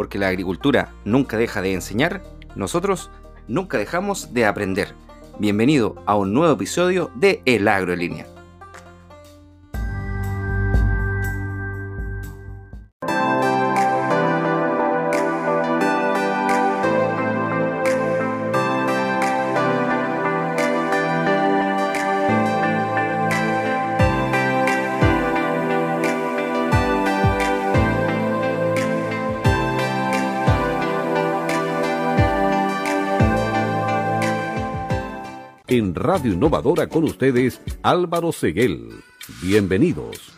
porque la agricultura nunca deja de enseñar, nosotros nunca dejamos de aprender. Bienvenido a un nuevo episodio de El Agro en Línea. Radio Innovadora con ustedes, Álvaro Seguel. Bienvenidos.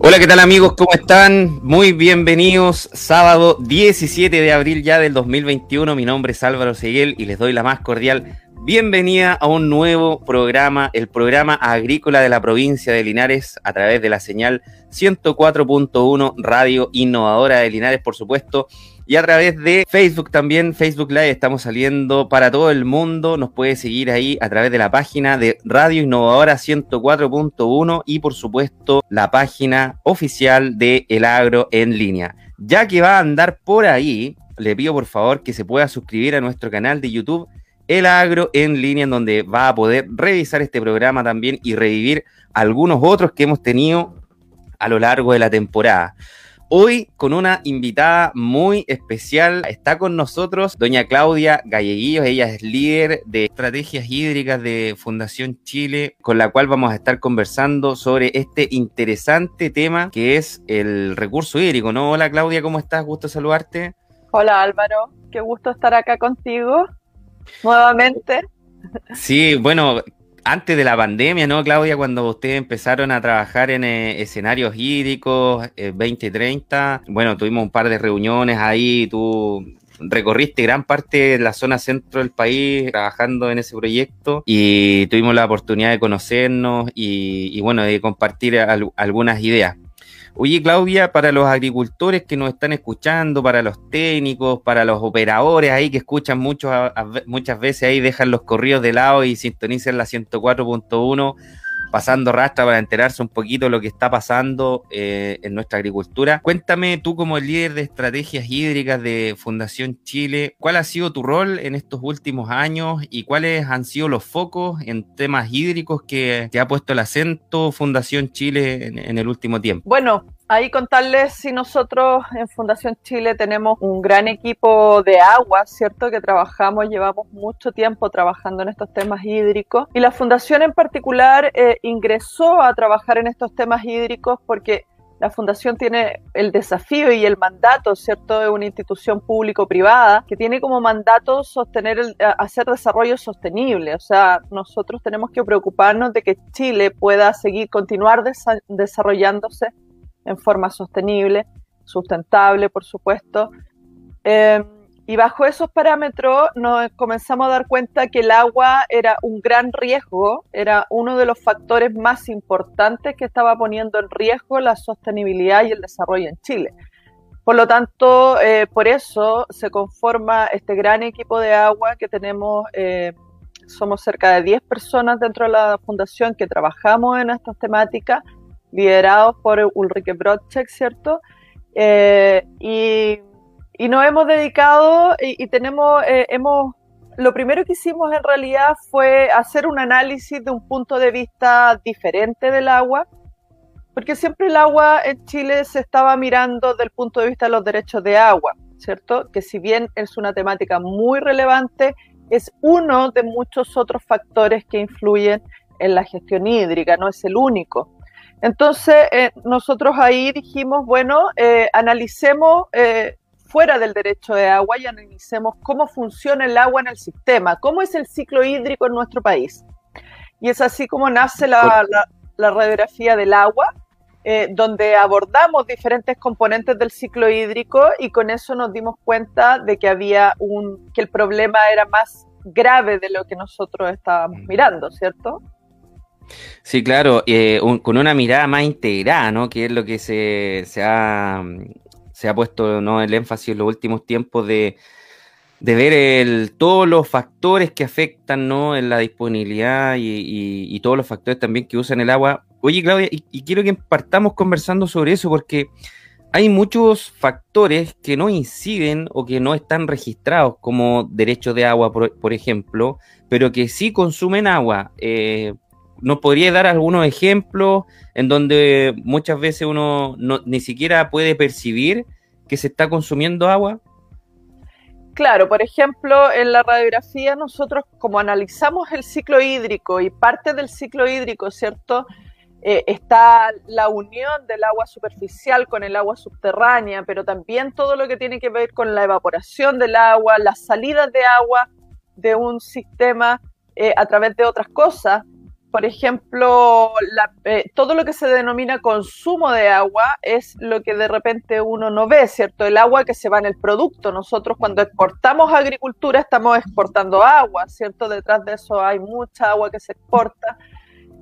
Hola, ¿qué tal amigos? ¿Cómo están? Muy bienvenidos. Sábado 17 de abril ya del 2021. Mi nombre es Álvaro Seguel y les doy la más cordial bienvenida a un nuevo programa, el programa agrícola de la provincia de Linares a través de la señal 104.1 Radio Innovadora de Linares, por supuesto. Y a través de Facebook también, Facebook Live, estamos saliendo para todo el mundo. Nos puede seguir ahí a través de la página de Radio Innovadora 104.1 y por supuesto la página oficial de El Agro en línea. Ya que va a andar por ahí, le pido por favor que se pueda suscribir a nuestro canal de YouTube El Agro en línea, en donde va a poder revisar este programa también y revivir algunos otros que hemos tenido a lo largo de la temporada. Hoy con una invitada muy especial. Está con nosotros doña Claudia Galleguillos. Ella es líder de estrategias hídricas de Fundación Chile, con la cual vamos a estar conversando sobre este interesante tema que es el recurso hídrico. ¿No? Hola Claudia, ¿cómo estás? Gusto saludarte. Hola Álvaro, qué gusto estar acá contigo nuevamente. Sí, bueno, antes de la pandemia, ¿no, Claudia? Cuando ustedes empezaron a trabajar en eh, escenarios hídricos, eh, 2030, bueno, tuvimos un par de reuniones ahí, tú recorriste gran parte de la zona centro del país trabajando en ese proyecto y tuvimos la oportunidad de conocernos y, bueno, de compartir al- algunas ideas. Oye, Claudia, para los agricultores que nos están escuchando, para los técnicos, para los operadores ahí que escuchan mucho, a- muchas veces ahí dejan los corridos de lado y sintonizan la 104.1 pasando rastra para enterarse un poquito de lo que está pasando eh, en nuestra agricultura. Cuéntame tú como líder de estrategias hídricas de Fundación Chile, ¿cuál ha sido tu rol en estos últimos años y cuáles han sido los focos en temas hídricos que, que ha puesto el acento Fundación Chile en, en el último tiempo? Bueno, ahí contarles si nosotros en Fundación Chile tenemos un gran equipo de agua, ¿cierto? Que trabajamos, llevamos mucho tiempo trabajando en estos temas hídricos. Y la Fundación en particular eh, ingresó a trabajar en estos temas hídricos porque la Fundación tiene el desafío y el mandato, ¿cierto?, de una institución público-privada que tiene como mandato sostener, el, hacer desarrollo sostenible. O sea, nosotros tenemos que preocuparnos de que Chile pueda seguir, continuar desa desarrollándose en forma sostenible, sustentable, por supuesto. Eh, y bajo esos parámetros nos comenzamos a dar cuenta que el agua era un gran riesgo, era uno de los factores más importantes que estaba poniendo en riesgo la sostenibilidad y el desarrollo en Chile. Por lo tanto, eh, por eso se conforma este gran equipo de agua que tenemos, eh, somos cerca de 10 personas dentro de la fundación que trabajamos en estas temáticas, liderados por Ulrike Brodczek, ¿cierto? Eh, y y nos hemos dedicado y, y tenemos, eh, hemos, lo primero que hicimos en realidad fue hacer un análisis de un punto de vista diferente del agua, porque siempre el agua en Chile se estaba mirando desde el punto de vista de los derechos de agua, ¿cierto? Que si bien es una temática muy relevante, es uno de muchos otros factores que influyen en la gestión hídrica, no es el único. Entonces, eh, nosotros ahí dijimos, bueno, eh, analicemos eh, fuera del derecho de agua y analicemos cómo funciona el agua en el sistema, cómo es el ciclo hídrico en nuestro país. Y es así como nace la, la, la radiografía del agua, eh, donde abordamos diferentes componentes del ciclo hídrico y con eso nos dimos cuenta de que había un, que el problema era más grave de lo que nosotros estábamos mirando, ¿cierto? Sí, claro, eh, con una mirada más integrada, ¿no? Que es lo que se, se ha se ha puesto ¿no? el énfasis en los últimos tiempos de, de ver el, todos los factores que afectan ¿no? en la disponibilidad y, todos los factores también que usan el agua. Oye, Claudia, y, quiero que partamos conversando sobre eso porque hay muchos factores que no inciden o que no están registrados como derechos de agua, por, ejemplo, pero que sí consumen agua. Eh, ¿Nos podría dar algunos ejemplos en donde muchas veces uno ni siquiera puede percibir que se está consumiendo agua? Claro, por ejemplo, en la radiografía nosotros como analizamos el ciclo hídrico y parte del ciclo hídrico, ¿cierto? Eh, está la unión del agua superficial con el agua subterránea, pero también todo lo que tiene que ver con la evaporación del agua, las salidas de agua de un sistema eh, a través de otras cosas por ejemplo, eh, todo lo que se denomina consumo de agua es lo que de repente uno no ve, ¿cierto? El agua que se va en el producto. Nosotros cuando exportamos agricultura estamos exportando agua, ¿cierto? Detrás de eso hay mucha agua que se exporta.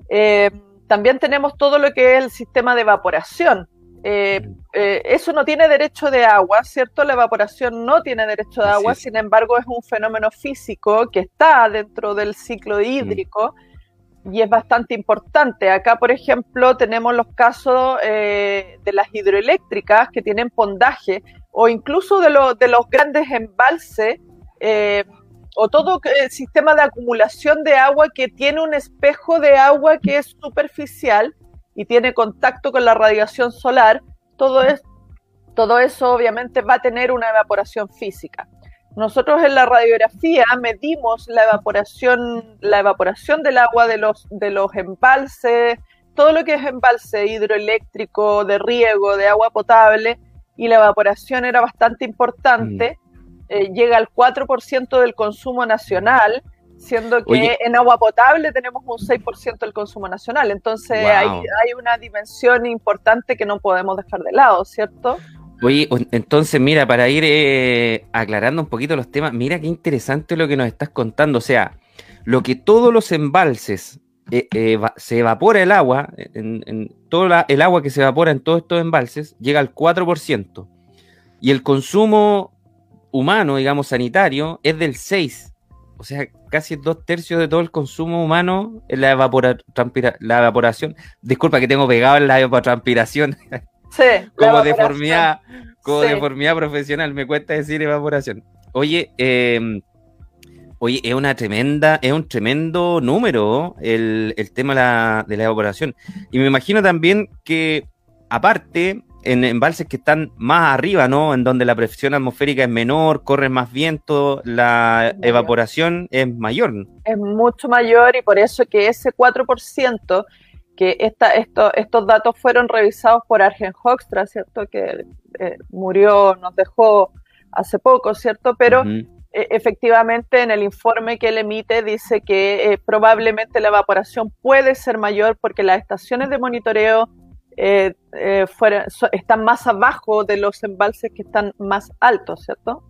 Eh, también tenemos todo lo que es el sistema de evaporación. Eh, eso no tiene derecho de agua, ¿cierto? La evaporación no tiene derecho de agua, sin embargo es un fenómeno físico que está dentro del ciclo hídrico y es bastante importante. Acá, por ejemplo, tenemos los casos eh, de las hidroeléctricas que tienen pondaje o incluso de, de los grandes embalses eh, o todo el sistema de acumulación de agua que tiene un espejo de agua que es superficial y tiene contacto con la radiación solar. Todo, es, todo eso obviamente va a tener una evaporación física. Nosotros en la radiografía medimos la evaporación, la evaporación del agua de los, de los embalses, todo lo que es embalse hidroeléctrico, de riego, de agua potable, y la evaporación era bastante importante, mm. eh, llega al 4% del consumo nacional, siendo que en agua potable tenemos un 6% del consumo nacional. Entonces hay, hay, una dimensión importante que no podemos dejar de lado, ¿cierto? Oye, entonces, mira, para ir eh, aclarando un poquito los temas, mira qué interesante lo que nos estás contando. O sea, lo que todos los embalses eh, eh, se evapora el agua, en, todo el agua que se evapora en todos estos embalses, llega al 4%. Y el consumo humano, digamos, sanitario, es del 6%. O sea, casi dos tercios de todo el consumo humano es la, la evaporación. Disculpa que tengo pegado en la evapotranspiración. como deformidad, como deformidad profesional, me cuesta decir evaporación. Oye, em, oye, es una tremenda, es un tremendo número el, tema de la, evaporación. Y me imagino también que, aparte, en embalses que están más arriba, ¿no? En donde la presión atmosférica es menor, corre más viento, la evaporación es mayor. Es mucho mayor y por eso que ese 4% que esta, esto, estos datos fueron revisados por Argen Hoekstra, ¿cierto? Que eh, murió, nos dejó hace poco, ¿cierto? Pero e, efectivamente en el informe que él emite dice que eh, probablemente la evaporación puede ser mayor porque las estaciones de monitoreo eh, están más abajo de los embalses que están más altos, ¿cierto?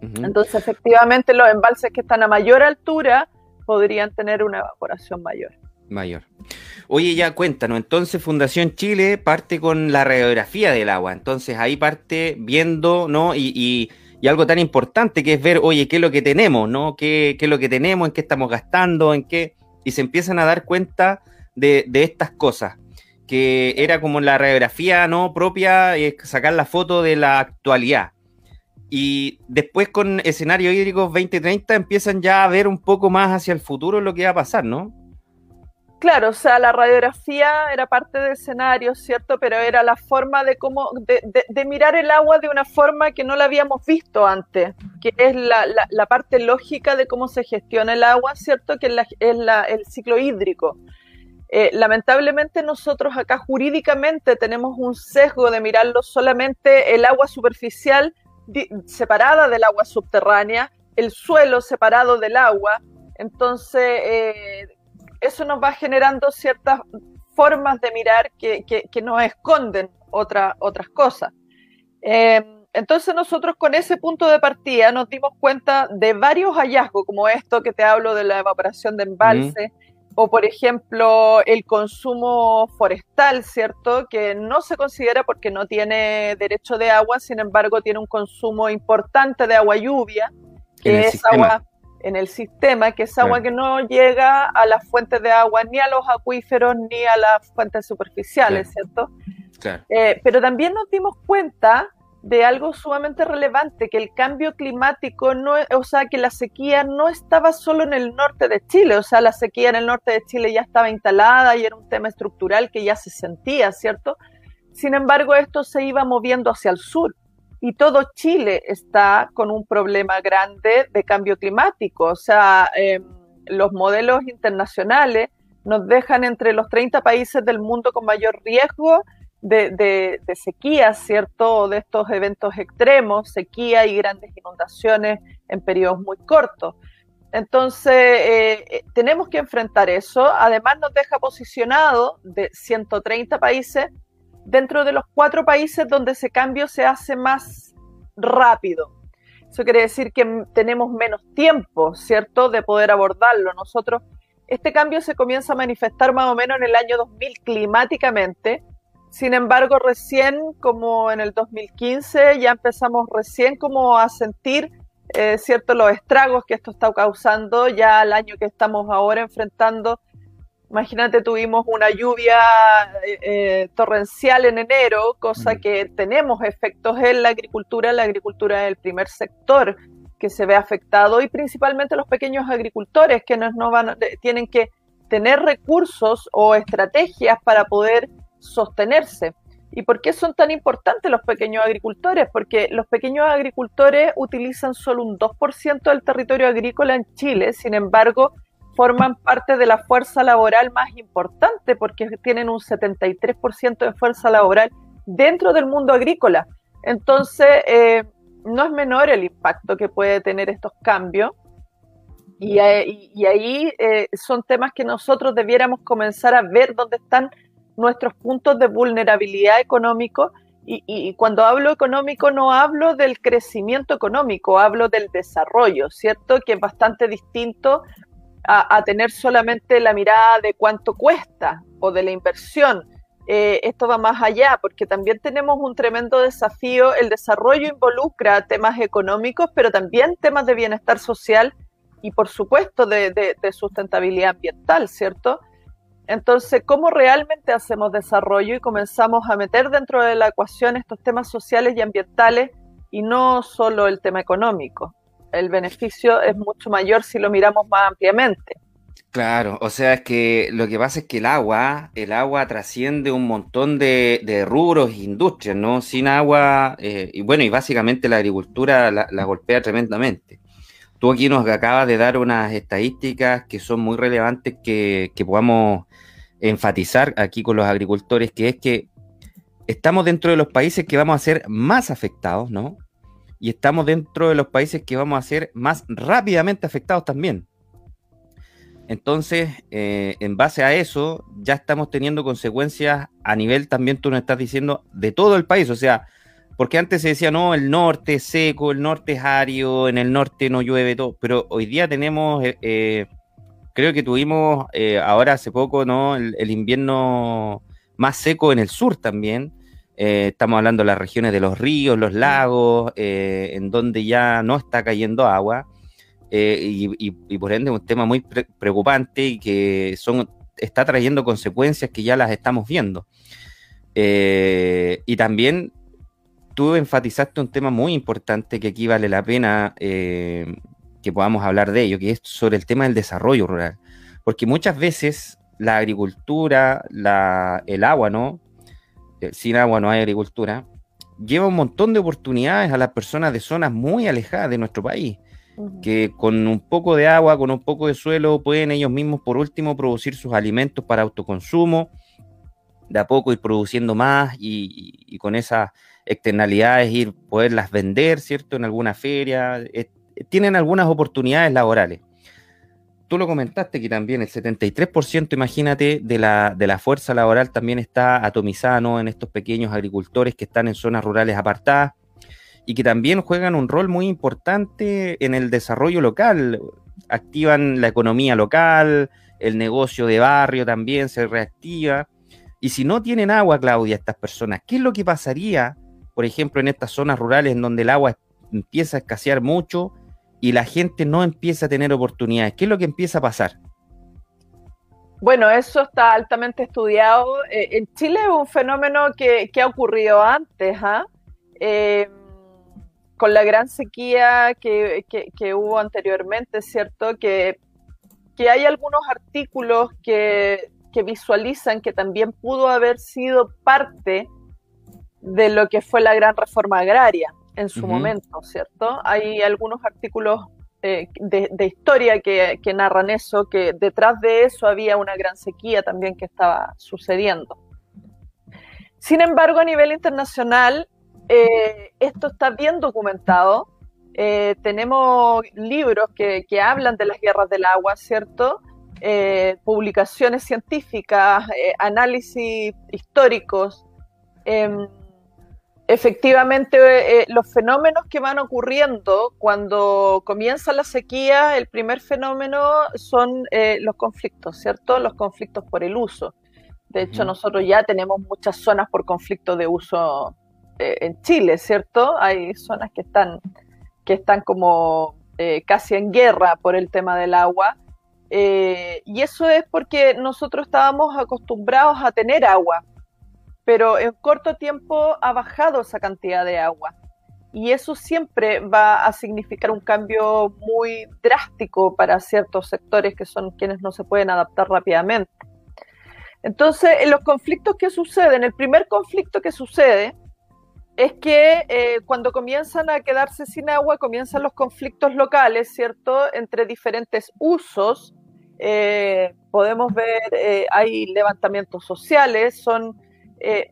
Entonces, efectivamente, los embalses que están a mayor altura podrían tener una evaporación mayor. Mayor. Oye, ya cuéntanos, entonces Fundación Chile parte con la radiografía del agua, entonces ahí parte viendo, ¿no? Y, algo tan importante que es ver, oye, qué es lo que tenemos, ¿no? ¿Qué, es lo que tenemos, en qué estamos gastando, en qué... Y se empiezan a dar cuenta de, estas cosas, que era como la radiografía, ¿no? Propia, y sacar la foto de la actualidad. Y después con escenario hídrico 2030 empiezan ya a ver un poco más hacia el futuro lo que va a pasar, ¿no? Claro, o sea, la radiografía era parte del escenario, ¿cierto? Pero era la forma de cómo, de, mirar el agua de una forma que no la habíamos visto antes, que es la, parte lógica de cómo se gestiona el agua, ¿cierto? Que es, el ciclo hídrico. Eh, lamentablemente nosotros acá jurídicamente tenemos un sesgo de mirarlo solamente el agua superficial separada del agua subterránea, el suelo separado del agua. Entonces, eh, eso nos va generando ciertas formas de mirar que, que, nos esconden otra, otras cosas. Eh, entonces nosotros con ese punto de partida nos dimos cuenta de varios hallazgos, como esto que te hablo de la evaporación de embalse, o por ejemplo el consumo forestal, ¿cierto? Que no se considera porque no tiene derecho de agua, sin embargo tiene un consumo importante de agua lluvia que es agua en el sistema, que es agua que no llega a las fuentes de agua, ni a los acuíferos, ni a las fuentes superficiales, ¿cierto? Eh, pero también nos dimos cuenta de algo sumamente relevante, que el cambio climático, no, o sea, que la sequía no estaba solo en el norte de Chile, o sea, la sequía en el norte de Chile ya estaba instalada y era un tema estructural que ya se sentía, ¿cierto? Sin embargo, esto se iba moviendo hacia el sur y todo Chile está con un problema grande de cambio climático. O sea, em, los modelos internacionales nos dejan entre los 30 países del mundo con mayor riesgo de, de, sequía, ¿cierto? De estos eventos extremos, sequía y grandes inundaciones en periodos muy cortos. Entonces, eh, eh, tenemos que enfrentar eso. Además, nos deja posicionado de 130 países dentro de los cuatro países donde ese cambio se hace más rápido. Eso quiere decir que tenemos menos tiempo, ¿cierto?, de poder abordarlo. Nosotros, este cambio se comienza a manifestar más o menos en el año 2000 climáticamente. Sin embargo, recién como en el 2015 ya empezamos recién como a sentir, eh, ¿cierto?, los estragos que esto está causando ya el año que estamos ahora enfrentando Imagínate, tuvimos una lluvia eh, eh, torrencial en enero, cosa mm. que tenemos efectos en la agricultura. La agricultura es el primer sector que se ve afectado y principalmente los pequeños agricultores que no van, tienen que tener recursos o estrategias para poder sostenerse. ¿Y por qué son tan importantes los pequeños agricultores? Porque los pequeños agricultores utilizan solo un 2% del territorio agrícola en Chile, sin embargo, forman parte de la fuerza laboral más importante porque tienen un 73% de fuerza laboral dentro del mundo agrícola. Entonces, eh, no es menor el impacto que puede tener estos cambios. Y, ahí eh, son temas que nosotros debiéramos comenzar a ver dónde están nuestros puntos de vulnerabilidad económico. Y, cuando hablo económico no hablo del crecimiento económico, hablo del desarrollo, ¿cierto? Que es bastante distinto a, tener solamente la mirada de cuánto cuesta o de la inversión. Eh, esto va más allá, porque también tenemos un tremendo desafío. El desarrollo involucra temas económicos, pero también temas de bienestar social y, por supuesto, de, sustentabilidad ambiental, ¿cierto? Entonces, ¿cómo realmente hacemos desarrollo y comenzamos a meter dentro de la ecuación estos temas sociales y ambientales y no solo el tema económico? El beneficio es mucho mayor si lo miramos más ampliamente. Claro, o sea, es que lo que pasa es que el agua, el agua trasciende un montón de, rubros e industrias, ¿no? Sin agua, eh, y bueno, y básicamente la agricultura la, golpea tremendamente. Tú aquí nos acabas de dar unas estadísticas que son muy relevantes que, que podamos enfatizar aquí con los agricultores, que es que estamos dentro de los países que vamos a ser más afectados, ¿no? Y estamos dentro de los países que vamos a ser más rápidamente afectados también. Entonces, eh, en base a eso, ya estamos teniendo consecuencias a nivel, también tú nos estás diciendo, de todo el país. O sea, porque antes se decía, no, el norte es seco, el norte es ario, en el norte no llueve todo, pero hoy día tenemos, eh, eh, creo que tuvimos ahora hace poco, ¿no? el, invierno más seco en el sur también. Eh, estamos hablando de las regiones de los ríos, los lagos, eh, en donde ya no está cayendo agua. Eh, y, por ende es un tema muy preocupante y que son, está trayendo consecuencias que ya las estamos viendo. y también tú enfatizaste un tema muy importante que aquí vale la pena que podamos hablar de ello, que es sobre el tema del desarrollo rural. Porque muchas veces la agricultura, la, el agua, ¿no? Eh, sin agua no hay agricultura, lleva un montón de oportunidades a las personas de zonas muy alejadas de nuestro país, que con un poco de agua, con un poco de suelo, pueden ellos mismos, por último, producir sus alimentos para autoconsumo, de a poco ir produciendo más y, con esas externalidades ir poderlas vender, ¿cierto? En alguna feria. Eh, tienen algunas oportunidades laborales tú lo comentaste que también el 73%, imagínate, de la, de la fuerza laboral también está atomizada en estos pequeños agricultores que están en zonas rurales apartadas y que también juegan un rol muy importante en el desarrollo local, activan la economía local, el negocio de barrio también se reactiva. Y si no tienen agua, Claudia, estas personas, ¿qué es lo que pasaría, por ejemplo, en estas zonas rurales en donde el agua empieza a escasear mucho y la gente no empieza a tener oportunidades? ¿Qué es lo que empieza a pasar? Bueno, eso está altamente estudiado. Eh, en Chile es un fenómeno que, ha ocurrido antes, ¿ah? eh, con la gran sequía que, hubo anteriormente, ¿cierto? Que, que hay algunos artículos que, visualizan que también pudo haber sido parte de lo que fue la gran reforma agraria en su momento, ¿cierto? Hay algunos artículos eh, de, historia que, narran eso, que detrás de eso había una gran sequía también que estaba sucediendo. Sin embargo, a nivel internacional, eh, esto está bien documentado. Eh, tenemos libros que, hablan de las guerras del agua, ¿cierto? publicaciones científicas, análisis históricos. Efectivamente eh, los fenómenos que van ocurriendo cuando comienza la sequía, el primer fenómeno son eh, los conflictos, ¿cierto? Los conflictos por el uso. De hecho, nosotros ya tenemos muchas zonas por conflicto de uso eh, en Chile, ¿cierto? Hay zonas que están, que están como casi en guerra por el tema del agua. y eso es porque nosotros estábamos acostumbrados a tener agua, pero en corto tiempo ha bajado esa cantidad de agua. Y eso siempre va a significar un cambio muy drástico para ciertos sectores que son quienes no se pueden adaptar rápidamente. Entonces, en los conflictos que suceden, el primer conflicto que sucede es que eh, cuando comienzan a quedarse sin agua, comienzan los conflictos locales, ¿cierto?, entre diferentes usos. Eh, podemos ver, eh, hay levantamientos sociales, son eh,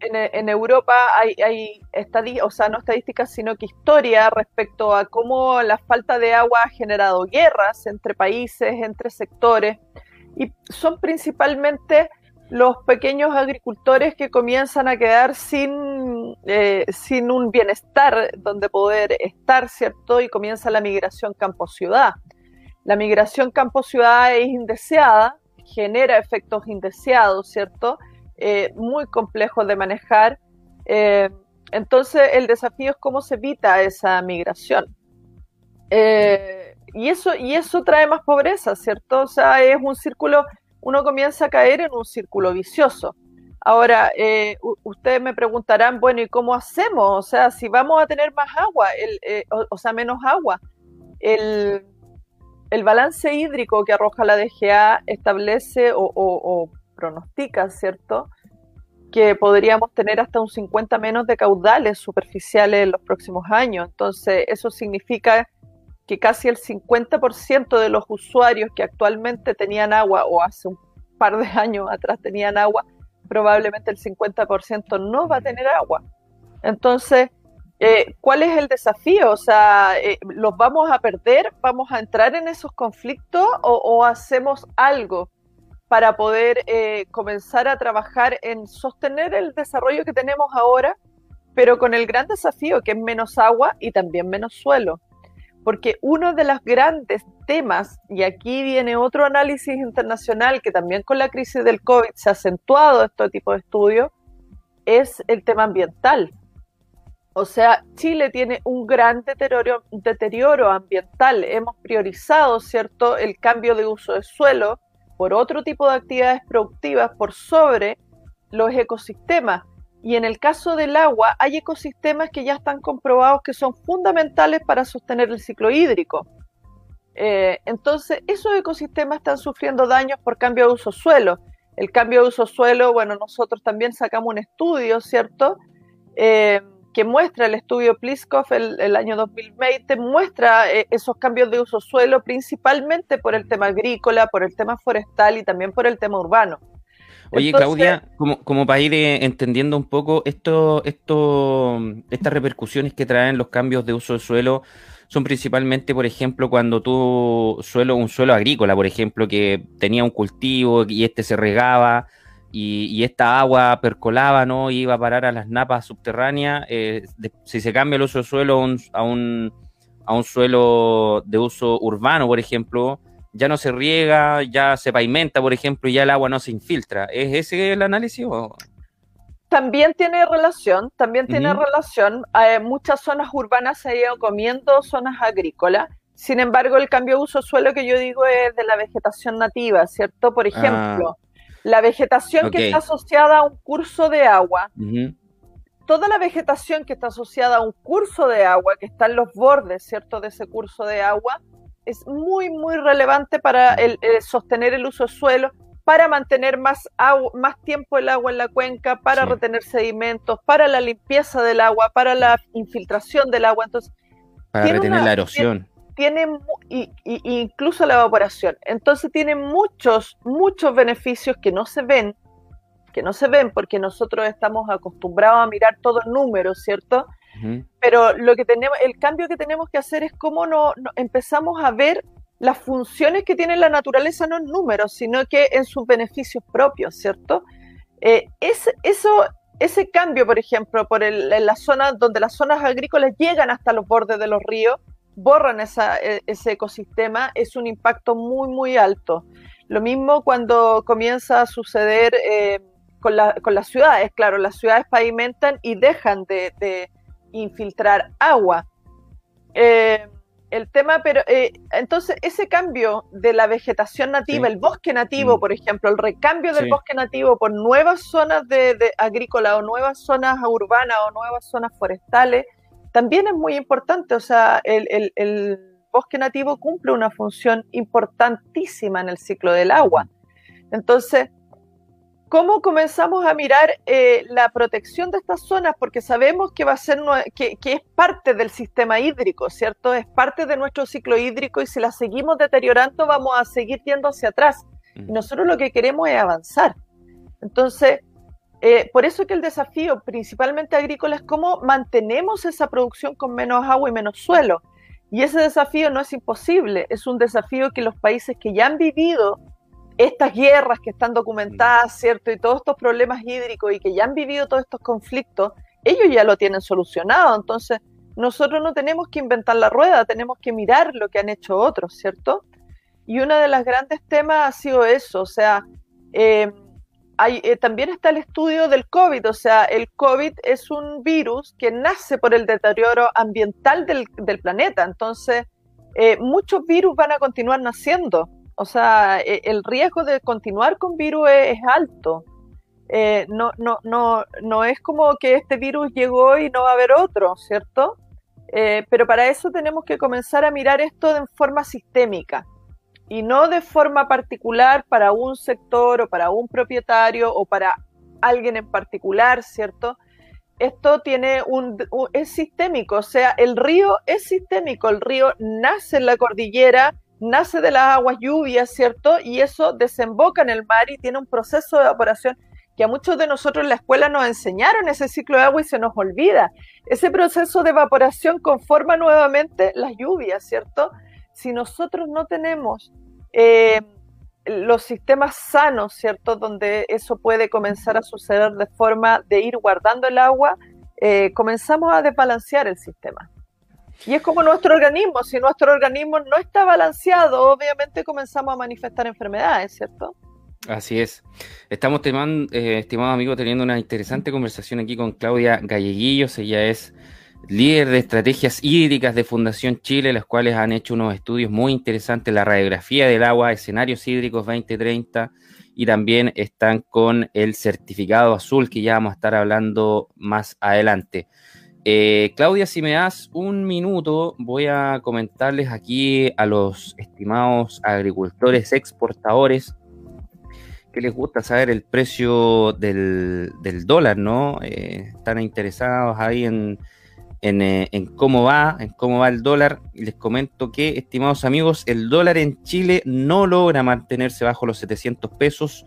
en, Europa hay, hay o sea, no estadísticas, sino que historia respecto a cómo la falta de agua ha generado guerras entre países, entre sectores, y son principalmente los pequeños agricultores que comienzan a quedar sin, eh, sin un bienestar donde poder estar, ¿cierto? Y comienza la migración campo-ciudad. La migración campo-ciudad es indeseada, genera efectos indeseados, ¿cierto? Eh, muy complejo de manejar. Eh, entonces, el desafío es cómo se evita esa migración. Eh, y, eso, y eso trae más pobreza, ¿cierto? O sea, es un círculo, uno comienza a caer en un círculo vicioso. Ahora, ustedes me preguntarán, bueno, ¿y cómo hacemos? O sea, si vamos a tener más agua, o, sea, menos agua, el, balance hídrico que arroja la DGA establece o pronostica, ¿cierto? Que podríamos tener hasta un 50 menos de caudales superficiales en los próximos años. Entonces, eso significa que casi el 50% de los usuarios que actualmente tenían agua o hace un par de años atrás tenían agua, probablemente el 50% no va a tener agua. Entonces, eh, ¿cuál es el desafío? O sea, eh, ¿los vamos a perder? ¿Vamos a entrar en esos conflictos o hacemos algo para poder eh, comenzar a trabajar en sostener el desarrollo que tenemos ahora, pero con el gran desafío que es menos agua y también menos suelo. Porque uno de los grandes temas, y aquí viene otro análisis internacional que también con la crisis del COVID se ha acentuado este tipo de estudios, es el tema ambiental. O sea, Chile tiene un gran deterioro, deterioro ambiental. Hemos priorizado, ¿cierto?, el cambio de uso de suelo, por otro tipo de actividades productivas por sobre los ecosistemas. Y en el caso del agua, hay ecosistemas que ya están comprobados que son fundamentales para sostener el ciclo hídrico. Eh, entonces, esos ecosistemas están sufriendo daños por cambio de uso suelo. El cambio de uso suelo, bueno, nosotros también sacamos un estudio, ¿cierto? Eh, que muestra el estudio Pliskov el, año 2020, muestra eh, esos cambios de uso suelo principalmente por el tema agrícola, por el tema forestal y también por el tema urbano. Oye, Claudia, como, como, para ir eh, entendiendo un poco esto, esto, estas repercusiones que traen los cambios de uso del suelo, son principalmente, por ejemplo, cuando tú suelo, un suelo agrícola, por ejemplo, que tenía un cultivo y este se regaba, y, esta agua percolaba, ¿no? iba a parar a las napas subterráneas. Eh, si se cambia el uso del suelo a un, a un suelo de uso urbano, por ejemplo, ya no se riega, ya se pavimenta, por ejemplo, y ya el agua no se infiltra. ¿Es ese el análisis? También tiene relación, también tiene relación. Eh, muchas zonas urbanas se han ido comiendo zonas agrícolas Sin embargo, el cambio de uso suelo que yo digo es de la vegetación nativa, ¿cierto? Por ejemplo, ah. La vegetación que está asociada a un curso de agua, toda la vegetación que está asociada a un curso de agua, que está en los bordes, ¿cierto? De ese curso de agua, es muy, muy relevante para el, sostener el uso suelo, para mantener más, más tiempo el agua en la cuenca, para retener sedimentos, para la limpieza del agua, para la infiltración del agua. Entonces, para retener la erosión. Tiene, y, incluso la evaporación. Entonces tiene muchos, muchos beneficios que no se ven, que no se ven porque nosotros estamos acostumbrados a mirar todos números, ¿cierto? Pero lo que tenemos, el cambio que tenemos que hacer es cómo no, empezamos a ver las funciones que tiene la naturaleza no en números, sino que en sus beneficios propios, ¿cierto? Eh, eso, ese cambio, por ejemplo, por el, en la zona donde las zonas agrícolas llegan hasta los bordes de los ríos, borran esa, e, ese ecosistema, es un impacto muy, muy alto. Lo mismo cuando comienza a suceder eh, con, la, con, las ciudades. Claro, las ciudades pavimentan y dejan de, infiltrar agua. Eh, el tema, pero eh, entonces ese cambio de la vegetación nativa, el bosque nativo, mm. por ejemplo, el recambio del bosque nativo por nuevas zonas de, de agrícola o nuevas zonas urbanas o nuevas zonas forestales, también es muy importante. O sea, el, el bosque nativo cumple una función importantísima en el ciclo del agua. Entonces, ¿Cómo comenzamos a mirar eh, la protección de estas zonas? Porque sabemos que va a ser que, es parte del sistema hídrico, ¿cierto? Es parte de nuestro ciclo hídrico y si la seguimos deteriorando vamos a seguir yendo hacia atrás. Y nosotros lo que queremos es avanzar. Entonces, eh, por eso que el desafío principalmente agrícola es cómo mantenemos esa producción con menos agua y menos suelo. Y ese desafío no es imposible, es un desafío que los países que ya han vivido estas guerras que están documentadas, mm. ¿cierto? Y todos estos problemas hídricos y que ya han vivido todos estos conflictos, ellos ya lo tienen solucionado. Entonces, nosotros no tenemos que inventar la rueda, tenemos que mirar lo que han hecho otros, ¿cierto? Y uno de los grandes temas ha sido eso, o sea, eh, hay, eh, también está el estudio del COVID, o sea, el COVID es un virus que nace por el deterioro ambiental del, planeta, entonces eh, muchos virus van a continuar naciendo o sea, e, el riesgo de continuar con virus es, alto. Eh, no, no, no, no es como que este virus llegó y no va a haber otro, ¿cierto? Eh, pero para eso tenemos que comenzar a mirar esto de forma sistémica y no de forma particular para un sector o para un propietario o para alguien en particular, ¿cierto? Esto tiene un, es sistémico, o sea, el río es sistémico, el río nace en la cordillera nace de las aguas lluvias, ¿cierto? Y eso desemboca en el mar y tiene un proceso de evaporación que a muchos de nosotros en la escuela nos enseñaron ese ciclo de agua y se nos olvida. Ese proceso de evaporación conforma nuevamente las lluvias, ¿cierto? Si nosotros no tenemos eh, los sistemas sanos, ¿cierto? Donde eso puede comenzar a suceder de forma de ir guardando el agua, eh, comenzamos a desbalancear el sistema. Y es como nuestro organismo, si nuestro organismo no está balanceado, obviamente comenzamos a manifestar enfermedades, ¿cierto? Así es. Estamos, eh, estimado amigo, teniendo una interesante conversación aquí con Claudia Galleguillos. Ella es líder de estrategias hídricas de Fundación Chile, las cuales han hecho unos estudios muy interesantes, la radiografía del agua, escenarios hídricos 2030, y también están con el certificado azul que ya vamos a estar hablando más adelante. Eh, Claudia, si me das un minuto, voy a comentarles aquí a los estimados agricultores exportadores que les gusta saber el precio del, dólar, ¿no? Eh, están interesados ahí en, eh, en, cómo va, en cómo va el dólar. Les comento que, estimados amigos, el dólar en Chile no logra mantenerse bajo los 700 pesos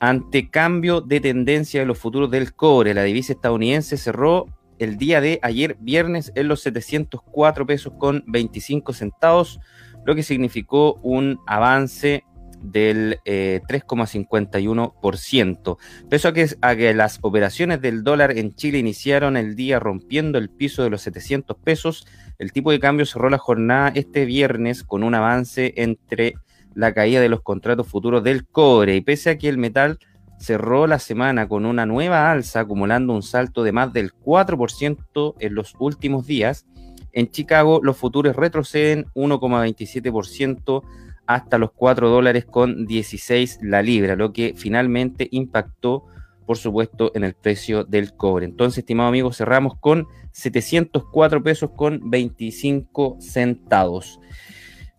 ante cambio de tendencia de los futuros del cobre. La divisa estadounidense cerró el día de ayer viernes en los 704 pesos con 25 centavos, lo que significó un avance del 3,51%. Eh, Peso a que, a que las operaciones del dólar en Chile iniciaron el día rompiendo el piso de los 700 pesos, el tipo de cambio cerró la jornada este viernes con un avance entre la caída de los contratos futuros del cobre y pese a que el metal cerró la semana con una nueva alza, acumulando un salto de más del 4% en los últimos días. En Chicago los futuros retroceden 1,27% hasta los 4 dólares con 16 la libra, lo que finalmente impactó, por supuesto, en el precio del cobre. Entonces, estimado amigo, cerramos con 704 pesos con 25 centavos.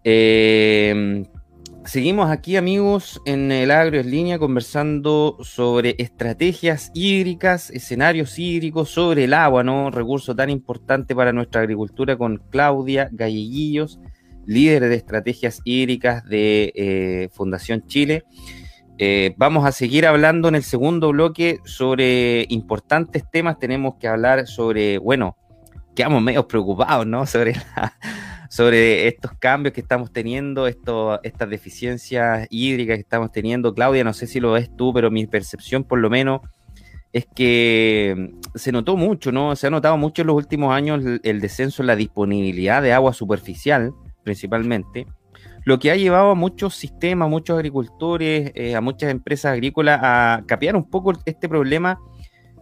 Eh, seguimos aquí, amigos, en el Agro en línea conversando sobre estrategias hídricas, escenarios hídricos, sobre el agua, ¿no? Recurso tan importante para nuestra agricultura con Claudia Galleguillos, líder de estrategias hídricas de eh, Fundación Chile. Eh, vamos a seguir hablando en el segundo bloque sobre importantes temas. Tenemos que hablar sobre, bueno, quedamos medio preocupados, ¿no? Sobre sobre estos cambios que estamos teniendo, esto, estas deficiencias hídricas que estamos teniendo. Claudia, no sé si lo ves tú, pero mi percepción por lo menos es que se notó mucho, ¿no? Se ha notado mucho en los últimos años el, descenso en la disponibilidad de agua superficial, principalmente, lo que ha llevado a muchos sistemas, muchos agricultores, eh, a muchas empresas agrícolas a capear un poco este problema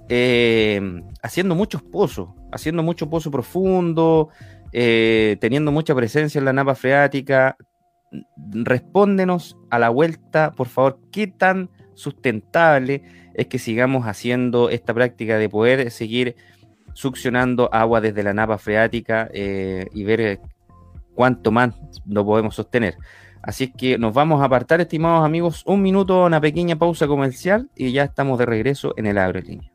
eh, haciendo muchos pozos, haciendo mucho pozo profundo, eh, teniendo mucha presencia en la napa freática. Respóndenos a la vuelta, por favor, qué tan sustentable es que sigamos haciendo esta práctica de poder seguir succionando agua desde la napa freática y ver cuánto más lo podemos sostener. Así es que nos vamos a apartar, estimados amigos, un minuto, una pequeña pausa comercial y ya estamos de regreso en el Agrolinea.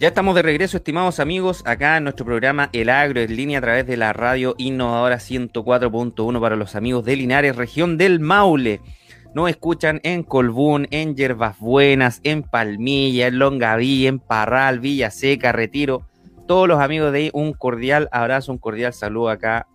Ya estamos de regreso, estimados amigos, acá en nuestro programa El Agro en línea a través de la radio innovadora 104.1 para los amigos de Linares, región del Maule. Nos escuchan en Colbún, en Yerbas Buenas, en Palmilla, en Longaví, en Parral, Villa Seca, Retiro. Todos los amigos de ahí, un cordial abrazo, un cordial saludo acá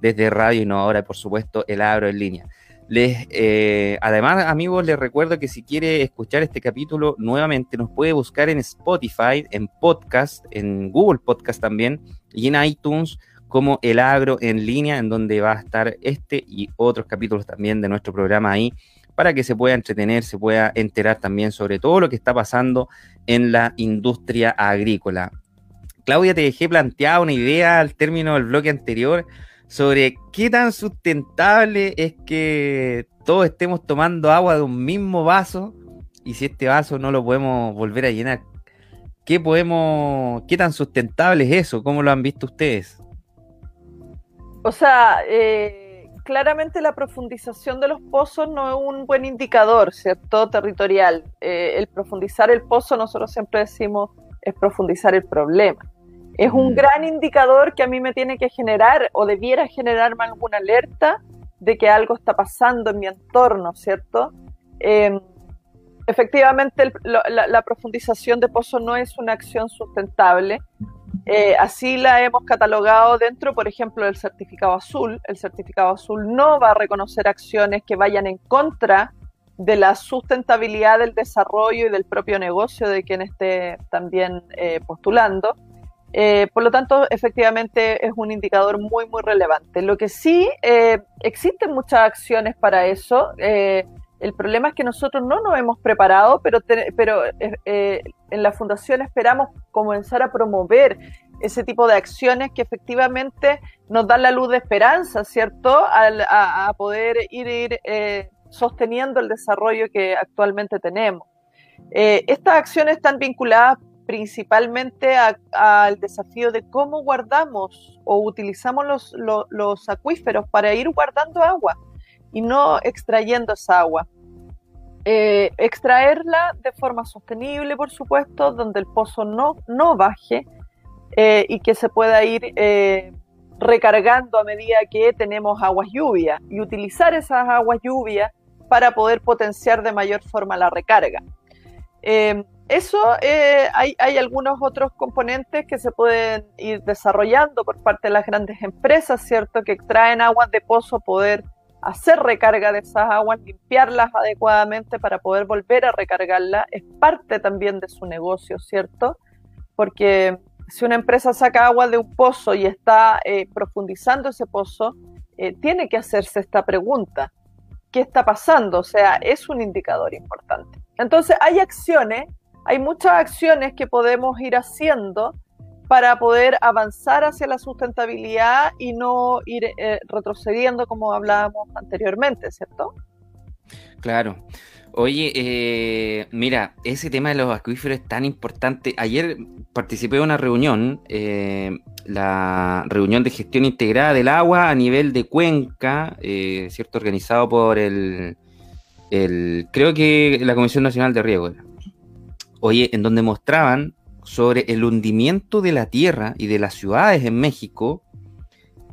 desde Radio y por supuesto El Agro en línea. Les, eh, además, amigos, les recuerdo que si quiere escuchar este capítulo nuevamente, nos puede buscar en Spotify, en podcast, en Google Podcast también, y en iTunes como El Agro en línea, en donde va a estar este y otros capítulos también de nuestro programa ahí, para que se pueda entretener, se pueda enterar también sobre todo lo que está pasando en la industria agrícola. Claudia, te dejé planteada una idea al término del bloque anterior sobre qué tan sustentable es que todos estemos tomando agua de un mismo vaso y si este vaso no lo podemos volver a llenar. ¿Qué podemos, qué tan sustentable es eso? ¿Cómo lo han visto ustedes? O sea, eh, claramente la profundización de los pozos no es un buen indicador, ¿cierto? Territorial. Eh, el profundizar el pozo, nosotros siempre decimos, es profundizar el problema es un mm. gran indicador que a mí me tiene que generar o debiera generarme alguna alerta de que algo está pasando en mi entorno, ¿cierto? Em, efectivamente, la, profundización de pozo no es una acción sustentable. Eh, así la hemos catalogado dentro, por ejemplo, del certificado azul. El certificado azul no va a reconocer acciones que vayan en contra de la sustentabilidad del desarrollo y del propio negocio de quien esté también eh, postulando. Eh, por lo tanto, efectivamente es un indicador muy, muy relevante. Lo que sí, eh, existen muchas acciones para eso. Eh, el problema es que nosotros no nos hemos preparado, pero, pero en la Fundación esperamos comenzar a promover ese tipo de acciones que efectivamente nos dan la luz de esperanza, ¿cierto? a, poder ir, ir sosteniendo el desarrollo que actualmente tenemos. estas acciones están vinculadas principalmente al desafío de cómo guardamos o utilizamos los, los, acuíferos para ir guardando agua y no extrayendo esa agua. Eh, extraerla de forma sostenible, por supuesto, donde el pozo no, no baje eh, y que se pueda ir eh, recargando a medida que tenemos aguas lluvia y utilizar esas aguas lluvia para poder potenciar de mayor forma la recarga eso eh, hay, algunos otros componentes que se pueden ir desarrollando por parte de las grandes empresas, ¿cierto? Que extraen aguas de pozo, poder hacer recarga de esas aguas, limpiarlas adecuadamente para poder volver a recargarlas, es parte también de su negocio, ¿cierto? Porque si una empresa saca agua de un pozo y está eh, profundizando ese pozo, eh, tiene que hacerse esta pregunta. ¿Qué está pasando? O sea, es un indicador importante. Entonces, hay acciones hay muchas acciones que podemos ir haciendo para poder avanzar hacia la sustentabilidad y no ir eh, retrocediendo como hablábamos anteriormente, ¿cierto? Claro. Oye, eh, mira, ese tema de los acuíferos es tan importante. Ayer participé de una reunión, eh, la reunión de gestión integrada del agua a nivel de cuenca, eh, ¿cierto? Organizado por el, el, creo que la Comisión Nacional de Riego. Oye, en donde mostraban sobre el hundimiento de la tierra y de las ciudades en México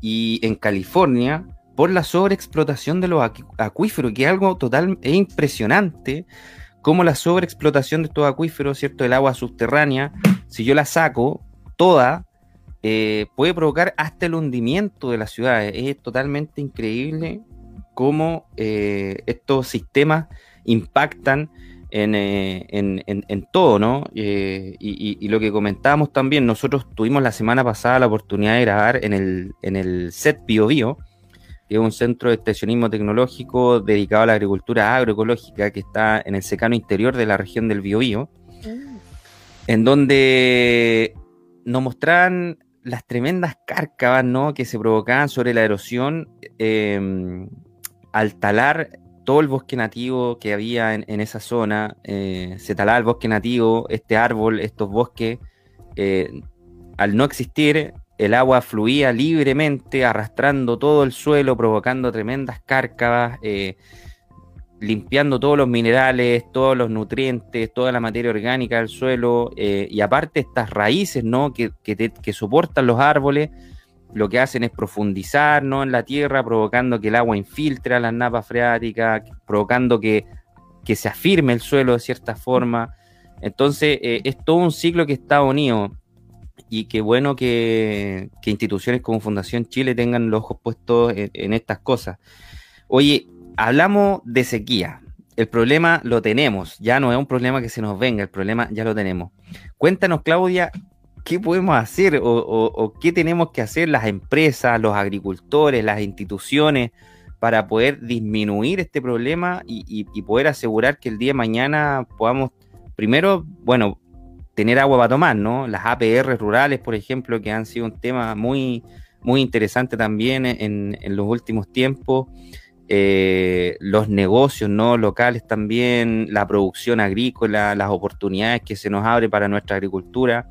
y en California por la sobreexplotación de los acuíferos, que es algo total e impresionante, como la sobreexplotación de estos acuíferos, ¿cierto? El agua subterránea, si yo la saco toda, eh, puede provocar hasta el hundimiento de las ciudades. Es totalmente increíble cómo eh, estos sistemas impactan en, eh, todo, ¿no? y, lo que comentábamos también, nosotros tuvimos la semana pasada la oportunidad de grabar en el, en el set Bio Bio, que es un centro de extensionismo tecnológico dedicado a la agricultura agroecológica que está en el secano interior de la región del Biobío, mm. en donde nos mostraban las tremendas cárcavas ¿no? que se provocaban sobre la erosión em, al talar todo el bosque nativo que había en, esa zona, eh, se talaba el bosque nativo, este árbol, estos bosques, eh, al no existir, el agua fluía libremente, arrastrando todo el suelo, provocando tremendas cárcavas, eh, limpiando todos los minerales, todos los nutrientes, toda la materia orgánica del suelo, eh, y aparte estas raíces ¿no? que, soportan los árboles, lo que hacen es profundizar ¿no? en la tierra, provocando que el agua infiltre las napas freáticas, provocando que, se afirme el suelo de cierta forma. Entonces, eh, es todo un ciclo que está unido y qué bueno que, instituciones como Fundación Chile tengan los ojos puestos en, estas cosas. Oye, hablamos de sequía. El problema lo tenemos, ya no es un problema que se nos venga, el problema ya lo tenemos. Cuéntanos, Claudia, ¿qué podemos hacer o, qué tenemos que hacer las empresas, los agricultores, las instituciones para poder disminuir este problema y, poder asegurar que el día de mañana podamos, primero, bueno, tener agua para tomar, ¿no? Las APR rurales, por ejemplo, que han sido un tema muy, muy interesante también en, los últimos tiempos. Eh, los negocios ¿no? locales también, la producción agrícola, las oportunidades que se nos abre para nuestra agricultura.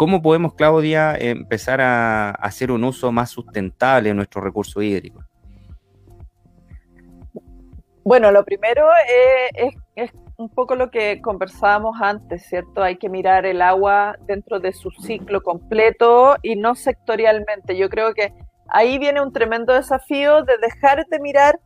¿Cómo podemos, Claudia, empezar a, hacer un uso más sustentable de nuestros recursos hídricos? Bueno, lo primero es, es un poco lo que conversábamos antes, ¿cierto? Hay que mirar el agua dentro de su ciclo completo y no sectorialmente. Yo creo que ahí viene un tremendo desafío de dejar de mirar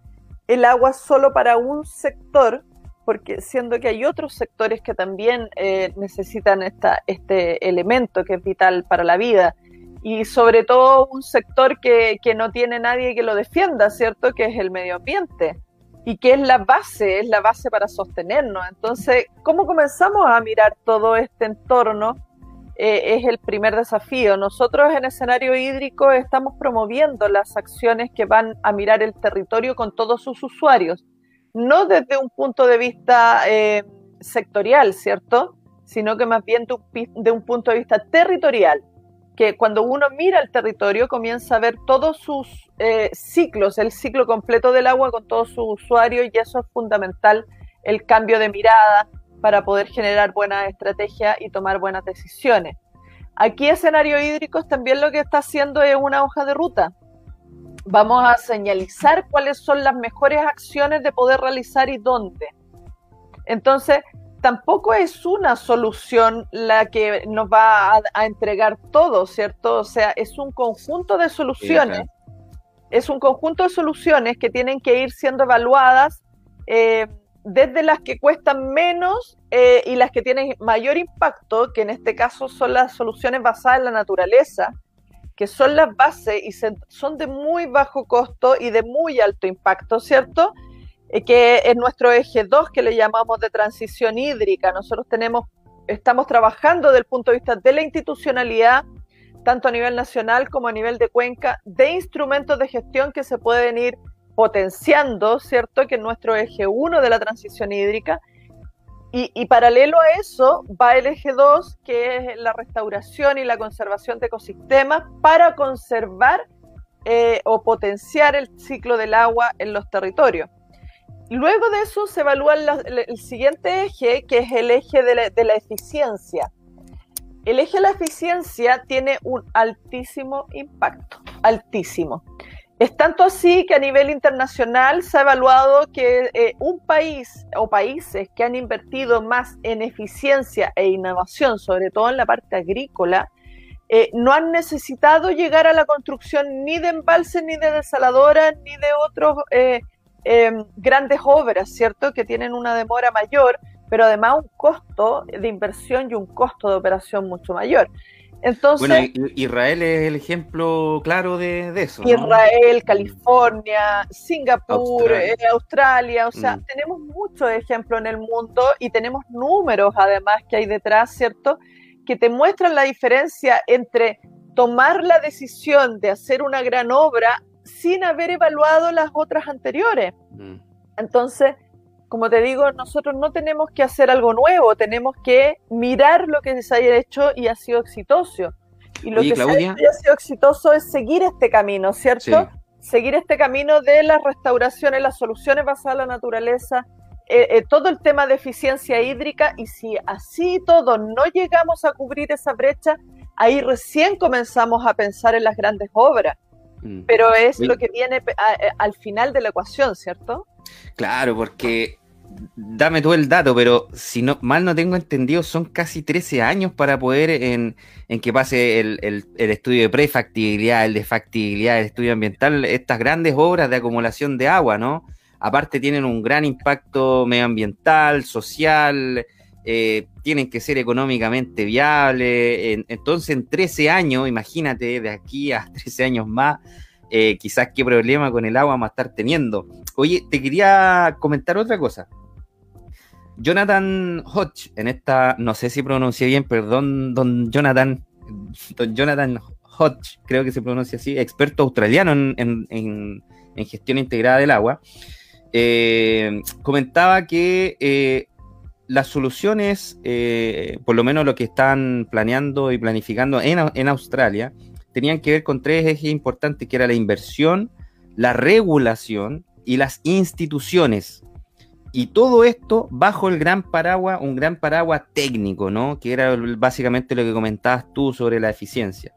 el agua solo para un sector, porque siendo que hay otros sectores que también eh, necesitan esta, este elemento que es vital para la vida. Y sobre todo un sector que, que no tiene nadie que lo defienda, ¿cierto? Que es el medio ambiente y que es la base, es la base para sostenernos. Entonces, ¿cómo comenzamos a mirar todo este entorno? Eh, es el primer desafío. Nosotros en escenario hídrico estamos promoviendo las acciones que van a mirar el territorio con todos sus usuarios, no desde un punto de vista eh, sectorial, ¿cierto? Sino que más bien de un punto de vista territorial que cuando uno mira el territorio comienza a ver todos sus eh, ciclos, el ciclo completo del agua con todos sus usuarios y eso es fundamental, el cambio de mirada para poder generar buenas estrategias y tomar buenas decisiones. Aquí escenario hídricos también lo que está haciendo es una hoja de ruta. Vamos a señalizar cuáles son las mejores acciones de poder realizar y dónde. Entonces, tampoco es una solución la que nos va a, entregar todo, ¿cierto? O sea, es un conjunto de soluciones, es un conjunto de soluciones que tienen que ir siendo evaluadas eh, desde las que cuestan menos eh, y las que tienen mayor impacto, que en este caso son las soluciones basadas en la naturaleza, que son las bases y son de muy bajo costo y de muy alto impacto, ¿cierto? Eh, que es nuestro eje 2 que le llamamos de transición hídrica. Nosotros tenemos, estamos trabajando desde el punto de vista de la institucionalidad, tanto a nivel nacional como a nivel de cuenca, de instrumentos de gestión que se pueden ir potenciando, ¿cierto? Que es nuestro eje 1 de la transición hídrica. Y, paralelo a eso va el eje 2, que es la restauración y la conservación de ecosistemas para conservar eh, o potenciar el ciclo del agua en los territorios. Luego de eso se evalúa el siguiente eje, que es el eje de la, eficiencia. El eje de la eficiencia tiene un altísimo impacto, altísimo. Es tanto así que a nivel internacional se ha evaluado que eh, un país o países que han invertido más en eficiencia e innovación, sobre todo en la parte agrícola, eh, no han necesitado llegar a la construcción ni de embalses, ni de desaladoras, ni de otros eh, Em, grandes obras, ¿cierto? Que tienen una demora mayor, pero además un costo de inversión y un costo de operación mucho mayor. Entonces, bueno, Israel es el ejemplo claro de, eso. Israel, California, Singapur, Australia, eh, o sea, mm. tenemos muchos ejemplos en el mundo y tenemos números además que hay detrás, ¿cierto? Que te muestran la diferencia entre tomar la decisión de hacer una gran obra sin haber evaluado las otras anteriores. Mm. Entonces, como te digo, nosotros no tenemos que hacer algo nuevo, tenemos que mirar lo que se haya hecho y ha sido exitoso. Y lo que ha sido exitoso es seguir este camino, ¿cierto? Seguir este camino de las restauraciones, las soluciones basadas en la naturaleza, eh, eh, todo el tema de eficiencia hídrica y si así todo no llegamos a cubrir esa brecha, ahí recién comenzamos a pensar en las grandes obras. Mm. Pero es lo que viene eh, al final de la ecuación, ¿cierto? Claro, porque dame tú el dato, pero si no mal no tengo entendido, son casi 13 años para poder en, que pase el, estudio de prefactibilidad, el de factibilidad, el estudio ambiental, estas grandes obras de acumulación de agua, ¿no? Aparte tienen un gran impacto medioambiental, social, eh, tienen que ser económicamente viables. entonces, en 13 años, imagínate, de aquí a 13 años más, eh, quizás qué problema con el agua vamos a estar teniendo. Oye, te quería comentar otra cosa. Jonathan Hodge, en esta, no sé si pronuncié bien, perdón, don Jonathan, don Jonathan Hodge, creo que se pronuncia así, experto australiano en, gestión integrada del agua, eh, comentaba que las soluciones, eh, por lo menos lo que están planeando y planificando en, Australia, tenían que ver con tres ejes importantes, que era la inversión, la regulación y las instituciones. Y todo esto bajo el gran paraguas, un gran paraguas técnico, ¿no? Que era básicamente lo que comentabas tú sobre la eficiencia.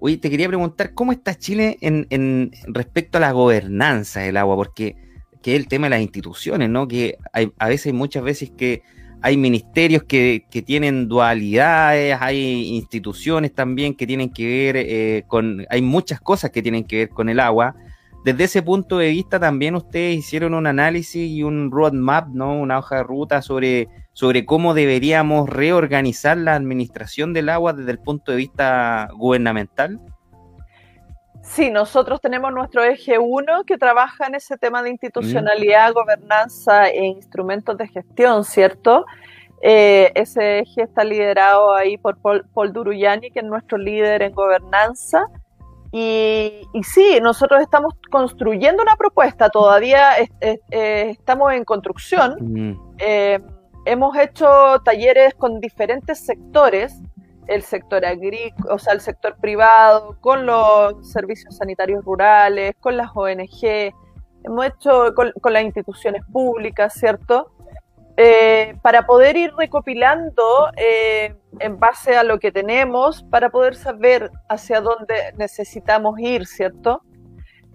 Oye, te quería preguntar, ¿cómo está Chile en, respecto a la gobernanza del agua? Porque que es el tema de las instituciones, ¿no? Que hay, a veces, muchas veces que hay ministerios que, tienen dualidades, hay instituciones también que tienen que ver eh, con, hay muchas cosas que tienen que ver con el agua. Desde ese punto de vista también ustedes hicieron un análisis y un roadmap, ¿no? Una hoja de ruta sobre, sobre cómo deberíamos reorganizar la administración del agua desde el punto de vista gubernamental. Sí, nosotros tenemos nuestro eje 1 que trabaja en ese tema de institucionalidad, mm. gobernanza e instrumentos de gestión, ¿cierto? Eh, ese eje está liderado ahí por Paul, Paul, Duruyani, que es nuestro líder en gobernanza. Y, sí, nosotros estamos construyendo una propuesta, todavía eh, estamos en construcción. Mm. Eh, hemos hecho talleres con diferentes sectores el sector agrícola, o sea, el sector privado, con los servicios sanitarios rurales, con las ONG, hemos hecho con, las instituciones públicas, ¿cierto? Eh, para poder ir recopilando eh, en base a lo que tenemos, para poder saber hacia dónde necesitamos ir, ¿cierto?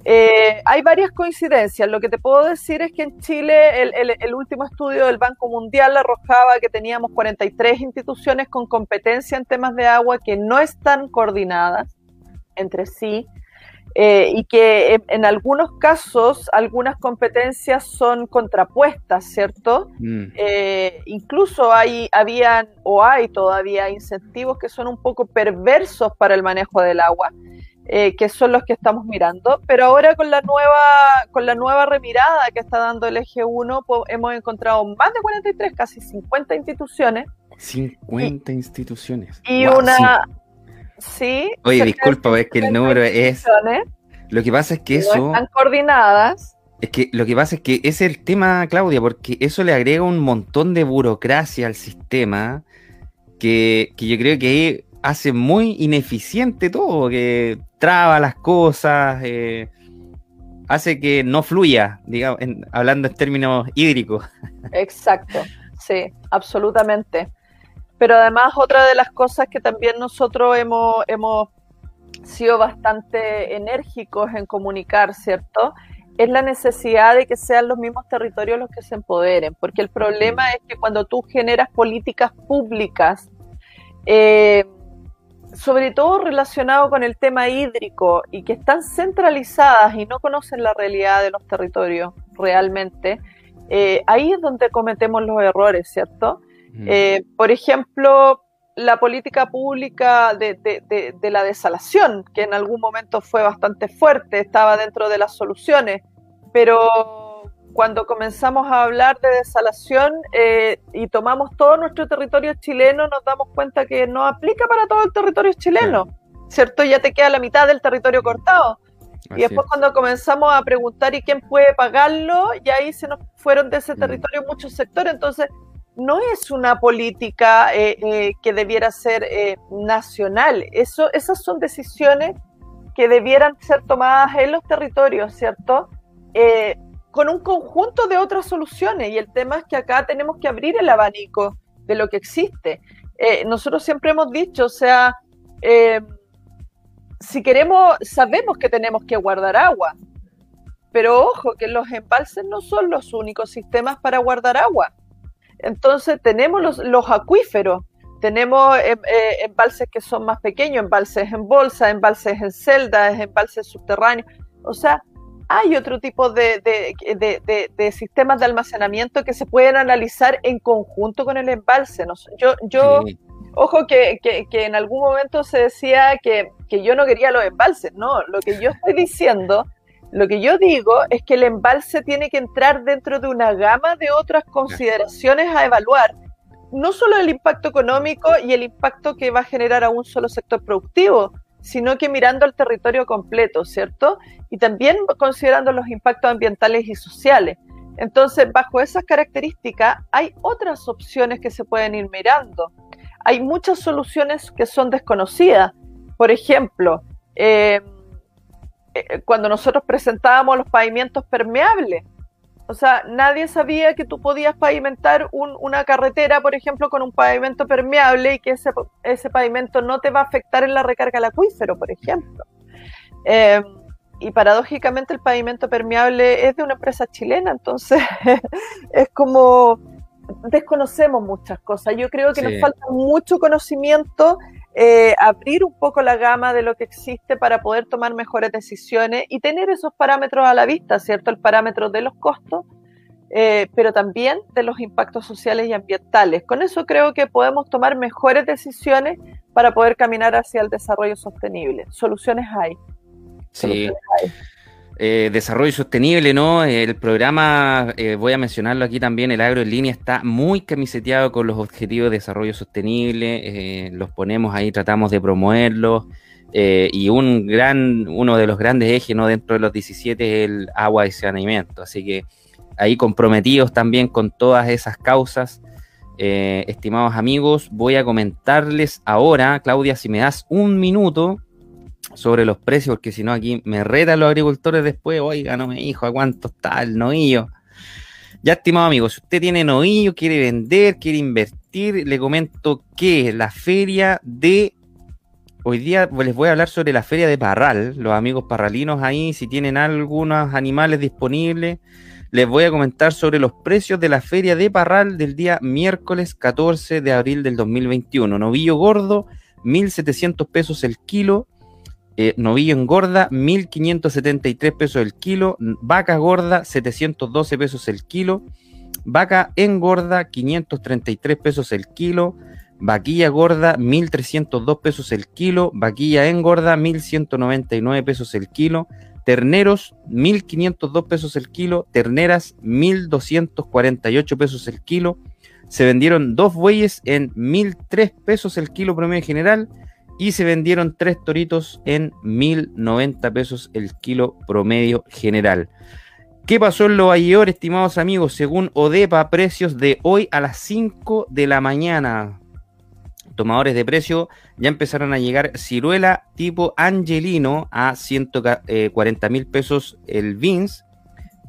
Eh, hay varias coincidencias. Lo que te puedo decir es que en Chile el, último estudio del Banco Mundial arrojaba que teníamos 43 instituciones con competencia en temas de agua que no están coordinadas entre sí eh, y que en, algunos casos algunas competencias son contrapuestas, ¿cierto? Mm. Eh, incluso hay, habían o hay todavía incentivos que son un poco perversos para el manejo del agua. Eh, que son los que estamos mirando, pero ahora con la nueva, con la nueva remirada que está dando el eje 1, pues, hemos encontrado más de 43, casi 50 instituciones. 50 instituciones. Y una... Sí. Oye, disculpa, es que el número es... Lo que pasa es que eso... están coordinadas. Es que lo que pasa es que ese es el tema, Claudia, porque eso le agrega un montón de burocracia al sistema que, que yo creo que hace muy ineficiente todo, que traba las cosas, eh, hace que no fluya, digamos, hablando en términos hídricos. Exacto, sí, absolutamente. Pero además otra de las cosas que también nosotros hemos, hemos sido bastante enérgicos en comunicar, ¿cierto? Es la necesidad de que sean los mismos territorios los que se empoderen, porque el problema es que cuando tú generas políticas públicas, eh, sobre todo relacionado con el tema hídrico y que están centralizadas y no conocen la realidad de los territorios realmente, eh, ahí es donde cometemos los errores, ¿cierto? Mm. Eh, por ejemplo, la política pública de, la desalación, que en algún momento fue bastante fuerte, estaba dentro de las soluciones, pero cuando comenzamos a hablar de desalación eh, y tomamos todo nuestro territorio chileno, nos damos cuenta que no aplica para todo el territorio chileno, ¿cierto? Ya te queda la mitad del territorio cortado. y después cuando comenzamos a preguntar y quién puede pagarlo, y ahí se nos fueron de ese mm. territorio muchos sectores. Entonces, no es una política eh, eh, que debiera ser nacional. Eso, esas son decisiones que debieran ser tomadas en los territorios, ¿cierto? Con un conjunto de otras soluciones. Y el tema es que acá tenemos que abrir el abanico de lo que existe. Eh, nosotros siempre hemos dicho, o sea, eh, si queremos, sabemos que tenemos que guardar agua, pero ojo, que los embalses no son los únicos sistemas para guardar agua. Entonces tenemos los, los acuíferos, tenemos eh, embalses que son más pequeños, embalses en bolsa, embalses en celdas, embalses subterráneos. O sea, hay otro tipo de, sistemas de almacenamiento que se pueden analizar en conjunto con el embalse. yo, yo ojo que, en algún momento se decía que, yo no quería los embalses, no, lo que yo estoy diciendo, lo que yo digo es que el embalse tiene que entrar dentro de una gama de otras consideraciones a evaluar, no solo el impacto económico y el impacto que va a generar a un solo sector productivo, sino que mirando el territorio completo, ¿cierto? Y también considerando los impactos ambientales y sociales. Entonces, bajo esas características, hay otras opciones que se pueden ir mirando. Hay muchas soluciones que son desconocidas. Por ejemplo, eh, eh, cuando nosotros presentábamos los pavimentos permeables, o sea, nadie sabía que tú podías pavimentar una carretera, por ejemplo, con un pavimento permeable y que ese, ese, pavimento no te va a afectar en la recarga del acuífero, por ejemplo. Eh, y paradójicamente el pavimento permeable es de una empresa chilena, entonces es como desconocemos muchas cosas. Yo creo que nos falta mucho conocimiento eh, abrir un poco la gama de lo que existe para poder tomar mejores decisiones y tener esos parámetros a la vista, ¿cierto? El parámetro de los costos, eh, pero también de los impactos sociales y ambientales. Con eso creo que podemos tomar mejores decisiones para poder caminar hacia el desarrollo sostenible. Soluciones hay. Sí. Eh, desarrollo sostenible, ¿no? El programa, eh, voy a mencionarlo aquí también, el agro en línea está muy camiseteado con los objetivos de desarrollo sostenible, eh, los ponemos ahí, tratamos de promoverlos, y un gran, uno de los grandes ejes, ¿no? Dentro de los 17 es el agua y saneamiento, así que ahí comprometidos también con todas esas causas. estimados amigos, voy a comentarles ahora, Claudia, si me das un minuto, sobre los precios, porque si no aquí me retan los agricultores después, oiga, no me dijo a cuánto está el novillo. Ya, estimado amigo, si usted tiene novillo, quiere vender, quiere invertir, le comento que la feria de... Hoy día les voy a hablar sobre la feria de Parral, los amigos parralinos ahí, si tienen algunos animales disponibles, les voy a comentar sobre los precios de la feria de Parral del día miércoles 14 de abril del 2021. Novillo gordo, 1.700 pesos el kilo, eh, novillo engorda, 1.573 pesos el kilo. Vaca gorda, 712 pesos el kilo. Vaca engorda, 533 pesos el kilo. Vaquilla gorda, 1.302 pesos el kilo. Vaquilla engorda, 1.199 pesos el kilo. Terneros, 1.502 pesos el kilo. Terneras, 1.248 pesos el kilo. Se vendieron dos bueyes en 1.003 pesos el kilo promedio general y se vendieron tres toritos en 1090 pesos el kilo promedio general. ¿Qué pasó en Nueva York, estimados amigos? Según Odepa, precios de hoy a las 5 de la mañana. Tomadores de precio ya empezaron a llegar ciruela tipo Angelino a 140 eh, mil pesos el Beans,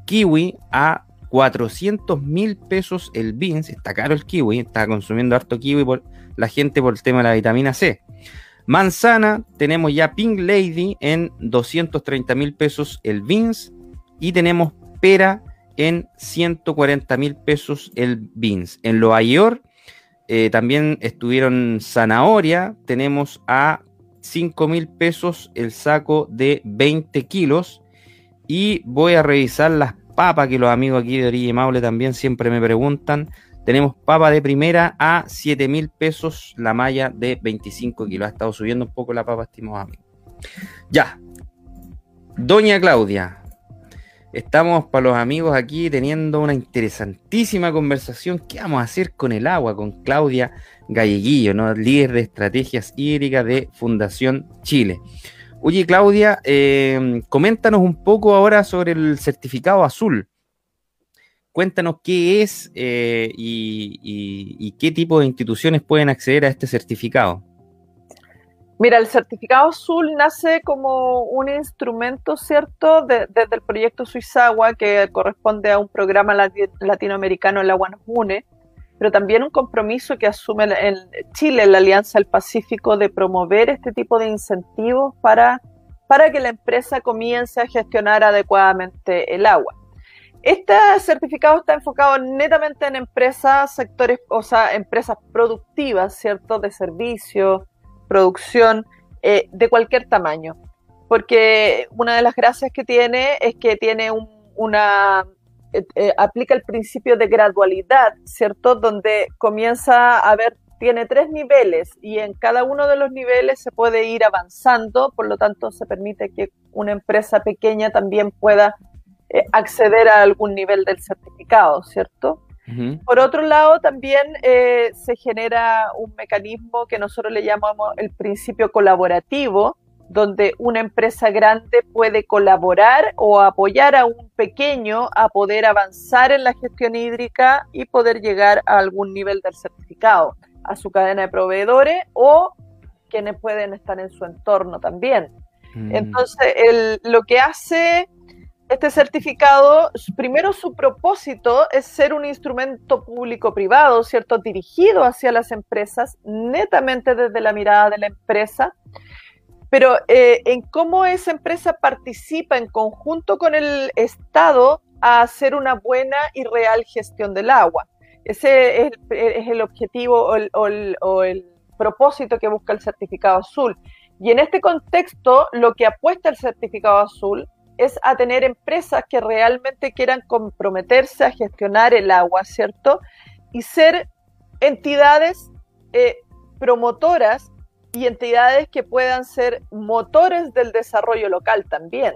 kiwi a 400 mil pesos el beans, está caro el kiwi, está consumiendo harto kiwi por la gente por el tema de la vitamina C. Manzana, tenemos ya Pink Lady en 230 mil pesos el beans y tenemos pera en 140 mil pesos el beans. En York eh, también estuvieron zanahoria, tenemos a 5 mil pesos el saco de 20 kilos y voy a revisar las papa, que los amigos aquí de Orilla y Maule también siempre me preguntan. Tenemos papa de primera a 7 mil pesos, la malla de 25 kilos. Ha estado subiendo un poco la papa, estimados amigos. Ya. Doña Claudia, estamos para los amigos aquí teniendo una interesantísima conversación. ¿Qué vamos a hacer con el agua? Con Claudia Galleguillo, líder de estrategias hídricas de Fundación Chile. Oye, Claudia, eh, coméntanos un poco ahora sobre el certificado azul. Cuéntanos qué es eh, y, qué tipo de instituciones pueden acceder a este certificado. Mira, el certificado azul nace como un instrumento, ¿cierto?, desde el proyecto Suizagua, que corresponde a un programa latinoamericano, el Agua nos une, pero también un compromiso que asume en Chile, la Alianza del Pacífico, de promover este tipo de incentivos para, para que la empresa comience a gestionar adecuadamente el agua. Este certificado está enfocado netamente en empresas, sectores, o sea, empresas productivas, ¿cierto? De servicio, producción, eh, de cualquier tamaño. Porque una de las gracias que tiene es que tiene una eh, eh, aplica el principio de gradualidad, ¿cierto? Donde comienza a haber, tiene tres niveles y en cada uno de los niveles se puede ir avanzando, por lo tanto se permite que una empresa pequeña también pueda eh, acceder a algún nivel del certificado, ¿cierto? Por otro lado, también se genera un mecanismo que nosotros le llamamos el principio colaborativo, donde una empresa grande puede colaborar o apoyar a un pequeño a poder avanzar en la gestión hídrica y poder llegar a algún nivel del certificado, a su cadena de proveedores o quienes pueden estar en su entorno también. Mm. Entonces, lo que hace este certificado, primero su propósito es ser un instrumento público-privado, ¿cierto? Dirigido hacia las empresas, netamente desde la mirada de la empresa, pero eh, en cómo esa empresa participa en conjunto con el Estado a hacer una buena y real gestión del agua. Ese es el, objetivo o el, propósito que busca el certificado azul. Y en este contexto, lo que apuesta el certificado azul es a tener empresas que realmente quieran comprometerse a gestionar el agua, ¿cierto? Y ser entidades eh, promotoras y entidades que puedan ser motores del desarrollo local también.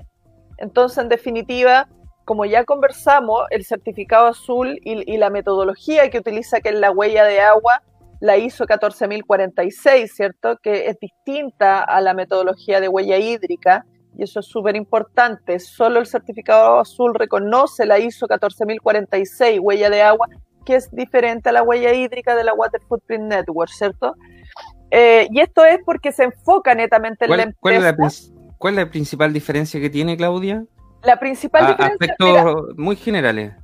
Entonces, en definitiva, como ya conversamos, el certificado azul y, la metodología que utiliza, que es la huella de agua, la ISO 14046, ¿cierto? Que es distinta a la metodología de huella hídrica, y eso es súper importante. Solo el certificado azul reconoce la ISO 14046, huella de agua, que es diferente a la huella hídrica de la Water Footprint Network, ¿cierto? Eh, y esto es porque se enfoca netamente en la empresa. ¿cuál es la, principal diferencia que tiene Claudia? La principal diferencia. Aspectos muy generales.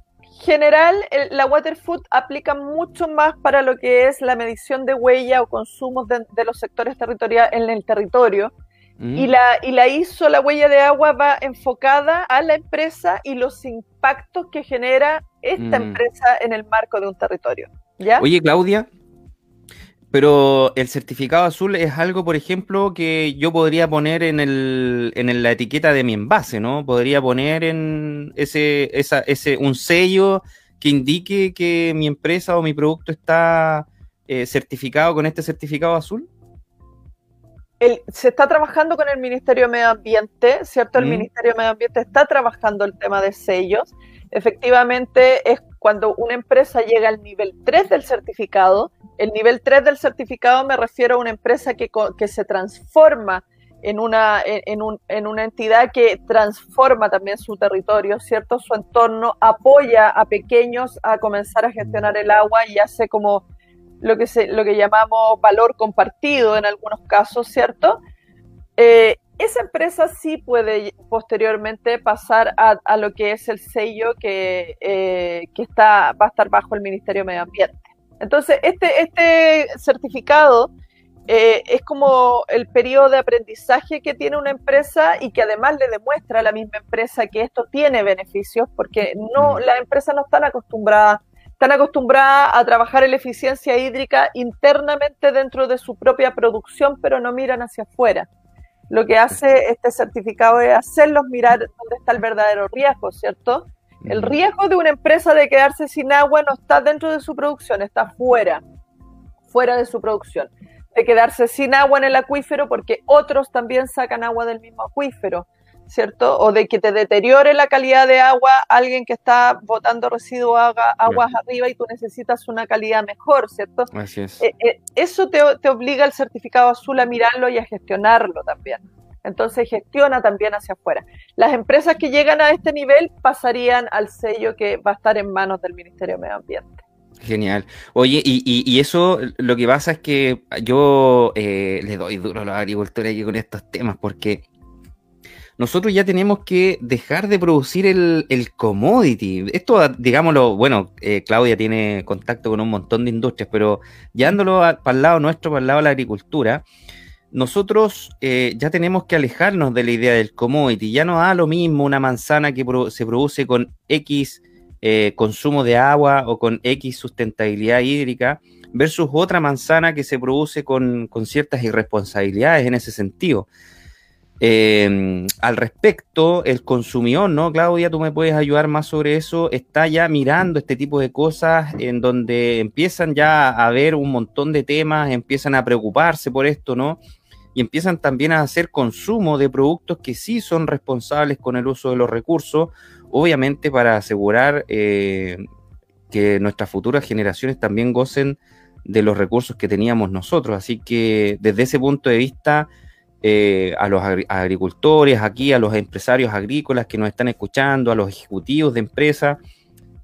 General, la Waterfood aplica mucho más para lo que es la medición de huella o consumos de, los sectores territoriales en el territorio. Mm. Y, la, y la ISO, la huella de agua, va enfocada a la empresa y los impactos que genera esta mm. empresa en el marco de un territorio. ¿ya? Oye, Claudia, pero el certificado azul es algo, por ejemplo, que yo podría poner en, el, en la etiqueta de mi envase, ¿no? Podría poner en ese, esa, ese un sello que indique que mi empresa o mi producto está eh, certificado con este certificado azul. Se está trabajando con el Ministerio de Medio Ambiente, ¿cierto? El mm. Ministerio de Medio Ambiente está trabajando el tema de sellos. Efectivamente, es cuando una empresa llega al nivel 3 del certificado, el nivel 3 del certificado me refiero a una empresa que, que se transforma en una, en, un, en una entidad que transforma también su territorio, ¿cierto? Su entorno, apoya a pequeños a comenzar a gestionar el agua y hace como lo que, se, lo que llamamos valor compartido en algunos casos, ¿cierto? Eh, esa empresa sí puede posteriormente pasar a, lo que es el sello que, eh, que, está, va a estar bajo el Ministerio de Medio Ambiente. Entonces, este, este certificado eh, es como el periodo de aprendizaje que tiene una empresa y que además le demuestra a la misma empresa que esto tiene beneficios, porque no, mm. las empresas no están acostumbradas, están acostumbradas a trabajar en la eficiencia hídrica internamente dentro de su propia producción, pero no miran hacia afuera. Lo que hace este certificado es hacerlos mirar dónde está el verdadero riesgo, ¿cierto? El riesgo de una empresa de quedarse sin agua no está dentro de su producción, está fuera, fuera de su producción de quedarse sin agua en el acuífero porque otros también sacan agua del mismo acuífero, ¿cierto? O de que te deteriore la calidad de agua alguien que está botando residuos aguas arriba y tú necesitas una calidad mejor, ¿cierto? Así es. Eh, eh, eso te, te obliga el certificado azul a mirarlo y a gestionarlo también. Entonces gestiona también hacia afuera. Las empresas que llegan a este nivel pasarían al sello que va a estar en manos del Ministerio de Medio Ambiente. Genial. Oye, y, y, eso lo que pasa es que yo eh, le doy duro a los agricultores aquí con estos temas, porque nosotros ya tenemos que dejar de producir el, commodity. Esto, digámoslo, bueno, eh, Claudia tiene contacto con un montón de industrias, pero llevándolo para el lado nuestro, para el lado de la agricultura, nosotros eh, ya tenemos que alejarnos de la idea del commodity. Ya no da lo mismo una manzana que se produce con X eh, consumo de agua o con X sustentabilidad hídrica versus otra manzana que se produce con, ciertas irresponsabilidades en ese sentido. Em, al respecto, el consumidor, ¿no? Claudia, tú me puedes ayudar más sobre eso, está ya mirando este tipo de cosas en donde empiezan ya a ver un montón de temas, empiezan a preocuparse por esto, ¿no? Y empiezan también a hacer consumo de productos que sí son responsables con el uso de los recursos obviamente para asegurar eh, que nuestras futuras generaciones también gocen de los recursos que teníamos nosotros. Así que desde ese punto de vista, eh, a los agricultores aquí, a los empresarios agrícolas que nos están escuchando, a los ejecutivos de empresas,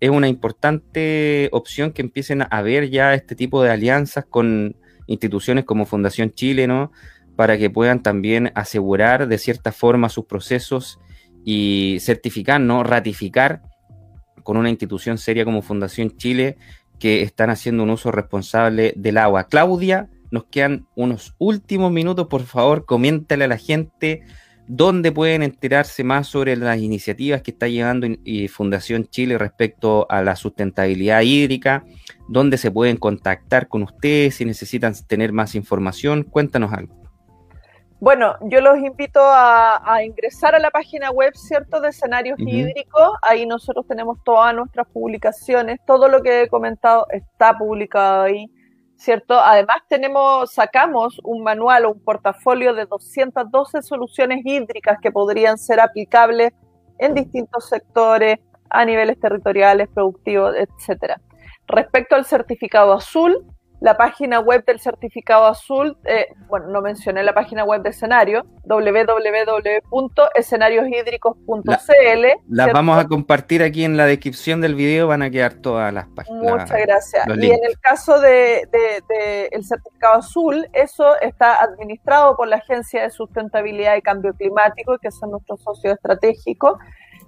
es una importante opción que empiecen a ver ya este tipo de alianzas con instituciones como Fundación Chile, ¿no? Para que puedan también asegurar de cierta forma sus procesos y certificar, ¿no? Ratificar con una institución seria como Fundación Chile que están haciendo un uso responsable del agua. Claudia, nos quedan unos últimos minutos, por favor, coméntale a la gente dónde pueden enterarse más sobre las iniciativas que está llevando Fundación Chile respecto a la sustentabilidad hídrica, dónde se pueden contactar con ustedes si necesitan tener más información. Cuéntanos algo. Bueno, yo los invito a, ingresar a la página web, ¿cierto?, de escenarios hídricos. Ahí nosotros tenemos todas nuestras publicaciones. Todo lo que he comentado está publicado ahí, ¿cierto? Además, tenemos, sacamos un manual o un portafolio de 212 soluciones hídricas que podrían ser aplicables en distintos sectores, a niveles territoriales, productivos, etcétera. Respecto al certificado azul, la página web del certificado azul, eh, bueno, no mencioné la página web de escenario, www.escenarioshídricos.cl. las vamos a compartir aquí en la descripción del video, van a quedar todas las páginas. Muchas gracias. Y en el caso de, el certificado azul, eso está administrado por la Agencia de Sustentabilidad y Cambio Climático, que son nuestros socios estratégicos.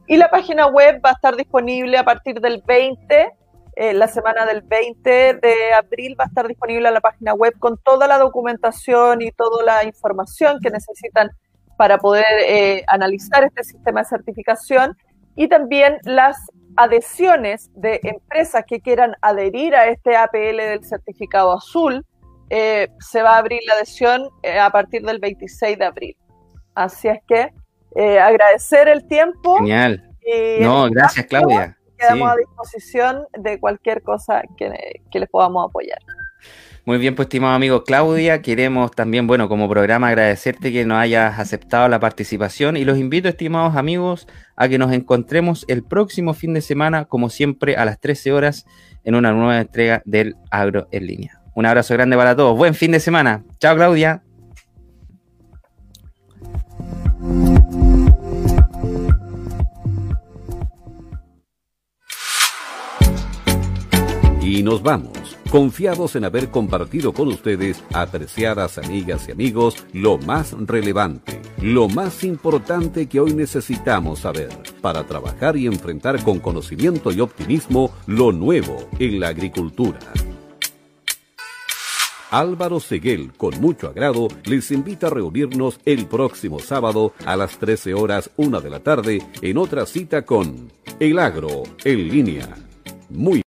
Y la página web va a estar disponible a partir del 20 eh, la semana del 20 de abril va a estar disponible en la página web con toda la documentación y toda la información que necesitan para poder eh, analizar este sistema de certificación y también las adhesiones de empresas que quieran adherir a este APL del certificado azul. Eh, se va a abrir la adhesión a partir del 26 de abril. Así es que agradecer el tiempo. Genial. no, gracias Claudia quedamos a disposición de cualquier cosa que, les podamos apoyar. Muy bien, pues estimado amigo Claudia, queremos también, bueno, como programa agradecerte que nos hayas aceptado la participación y los invito, estimados amigos, a que nos encontremos el próximo fin de semana, como siempre, a las 13 horas en una nueva entrega del Agro en línea. Un abrazo grande para todos, buen fin de semana. Chao Claudia. Y nos vamos, confiados en haber compartido con ustedes, apreciadas amigas y amigos, lo más relevante, lo más importante que hoy necesitamos saber para trabajar y enfrentar con conocimiento y optimismo lo nuevo en la agricultura. Álvaro Seguel, con mucho agrado, les invita a reunirnos el próximo sábado a las 13 horas 1 de la tarde en otra cita con El Agro en línea. Muy